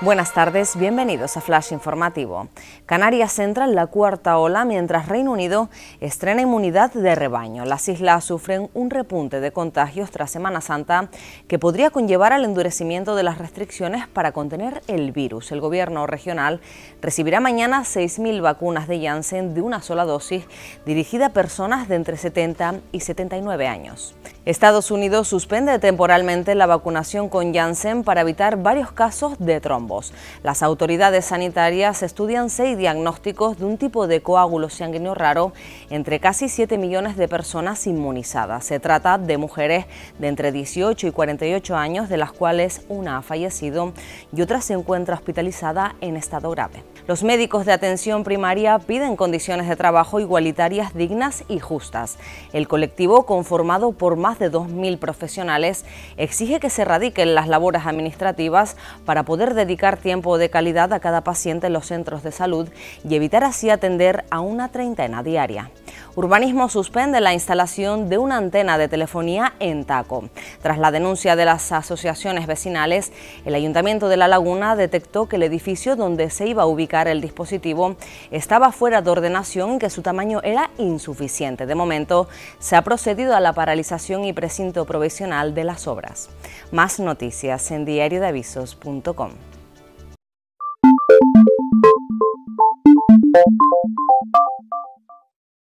Buenas tardes, bienvenidos a Flash Informativo. Canarias entra en la cuarta ola mientras Reino Unido estrena inmunidad de rebaño. Las islas sufren un repunte de contagios tras Semana Santa que podría conllevar al endurecimiento de las restricciones para contener el virus. El gobierno regional recibirá mañana 6.000 vacunas de Janssen de una sola dosis dirigida a personas de entre 70 y 79 años. Estados Unidos suspende temporalmente la vacunación con Janssen para evitar varios casos de Las autoridades sanitarias estudian seis diagnósticos de un tipo de coágulo sanguíneo raro entre casi 7 millones de personas inmunizadas. Se trata de mujeres de entre 18 y 48 años, de las cuales una ha fallecido y otra se encuentra hospitalizada en estado grave. Los médicos de atención primaria piden condiciones de trabajo igualitarias, dignas y justas. El colectivo, conformado por más de 2.000 profesionales, exige que se radiquen las labores administrativas para poder dedicar tiempo de calidad a cada paciente en los centros de salud y evitar así atender a una treintena diaria. Urbanismo suspende la instalación de una antena de telefonía en Taco. Tras la denuncia de las asociaciones vecinales, el Ayuntamiento de La Laguna detectó que el edificio donde se iba a ubicar el dispositivo estaba fuera de ordenación y que su tamaño era insuficiente. De momento, se ha procedido a la paralización y precinto provisional de las obras. Más noticias en diariodeavisos.com.